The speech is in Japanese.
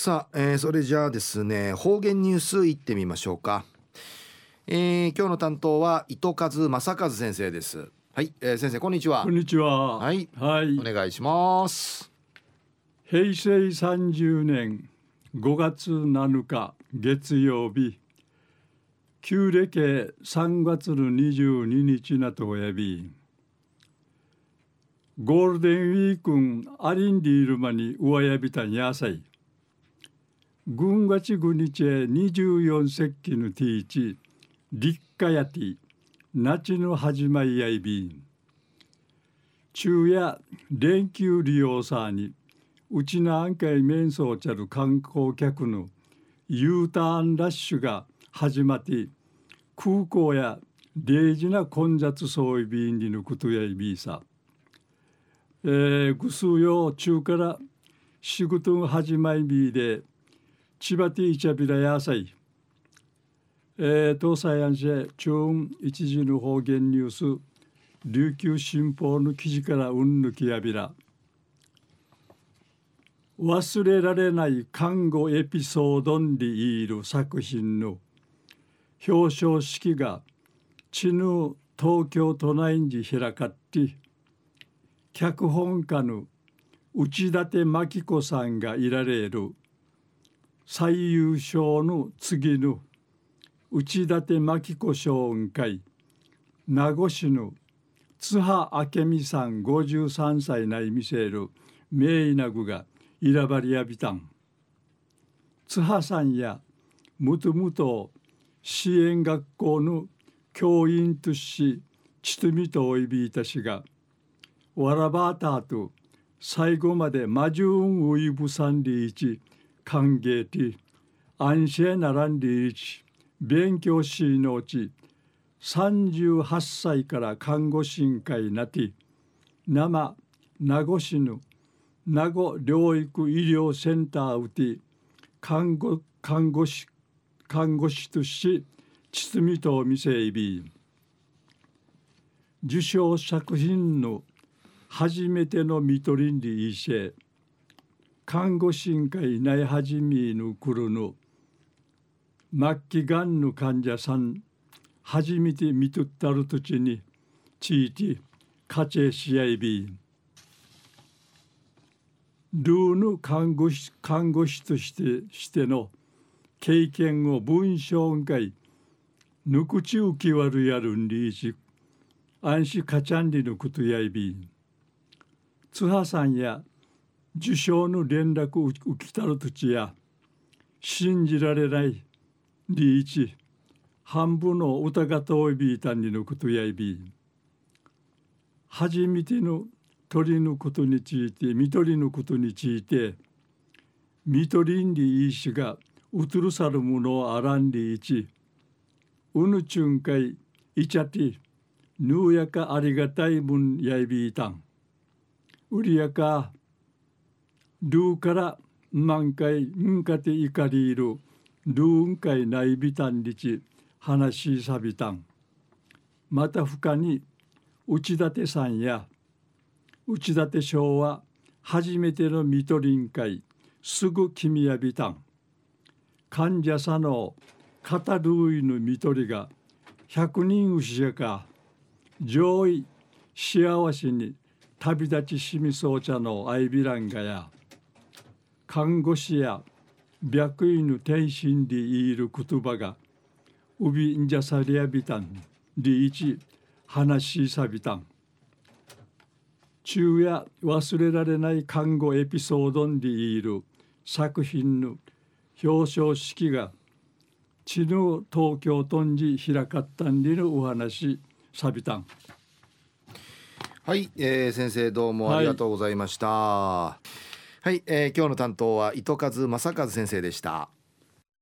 さあ、えー、それじゃあですね方言ニュースいってみましょうか、えー、今日の担当は糸数正和先生です。はい、えー、先生こんにちは。こんにちは。はい、はい、お願いします。平成三十年五月七日月曜日。旧暦三月の二十二日なとおやび。ゴールデンウィークンアリンディールマに上やびたんやさい軍月ぐにちえ24節気のティーチ立夏やティ夏の始まりやいびん。昼夜連休利用さにうちの案会面相ちゃる観光客の U ターンラッシュが始まって空港や大事な混雑そういびんにのことやいびさ。えー、ぐすよ中から仕事始まりびで千葉ティーチャビラ野菜、えー、東西安市中一時の方言ニュース。琉球新報の記事からうんぬきやびら。忘れられない看護エピソードにいる作品の。表彰式が知ぬ東京都内に開かって脚本家の内館真紀子さんがいられる。最優秀の次の内館真紀子賞雲会名護市の津波明美さん53歳内見せる名医なぐがいらばりやびたん津波さんやむとむと支援学校の教員としちとみとおいびいたしがわらばたと最後まで魔順ウイブさんりいち歓迎て安心ならんりいち勉強しのうち38歳から看護師員会なて生名護市の名護療育医療センターうて看護看護師看護師とし堤と見せいび受賞作品の初めての見取りにいせ看護師会内始めぬくるの末期がんの患者さん初めて見とったる土地に地域家庭し合いび。ルーの看護師看護師としてしての経験を文章会ぬくち浮きわるやるんりいち安心かちゃんりのことやいび。津波さんや受賞の連絡を受きたる土地や信じられないリーチ半分の疑といびいたんにのことやいび初めての鳥のことについて見取りのことについて見取りんりいいしがうつるさるものをあらんりいちうぬちゅんかいいちゃてぬうやかありがたいもんやいびいたん。うりやかルーから満開んかていかりいるルーンかいないびたんりち話しさびたん。また深に内館さんや内館省は初めてのみとりん会すぐ君やびたん。患者さの語るいのみとりが百人牛やか上位幸せに旅立ちしみそうちゃのアイビランガや。看護師や白衣の天心でいる言葉がうびんじゃさりやびたんりいち話しさびたん。昼夜忘れられない看護エピソードでいる作品の表彰式が知の東京都に開かったんでのお話さびたん。はい、えー、先生どうもありがとうございました、はいはい、えー、今日の担当は糸数正和先生でした。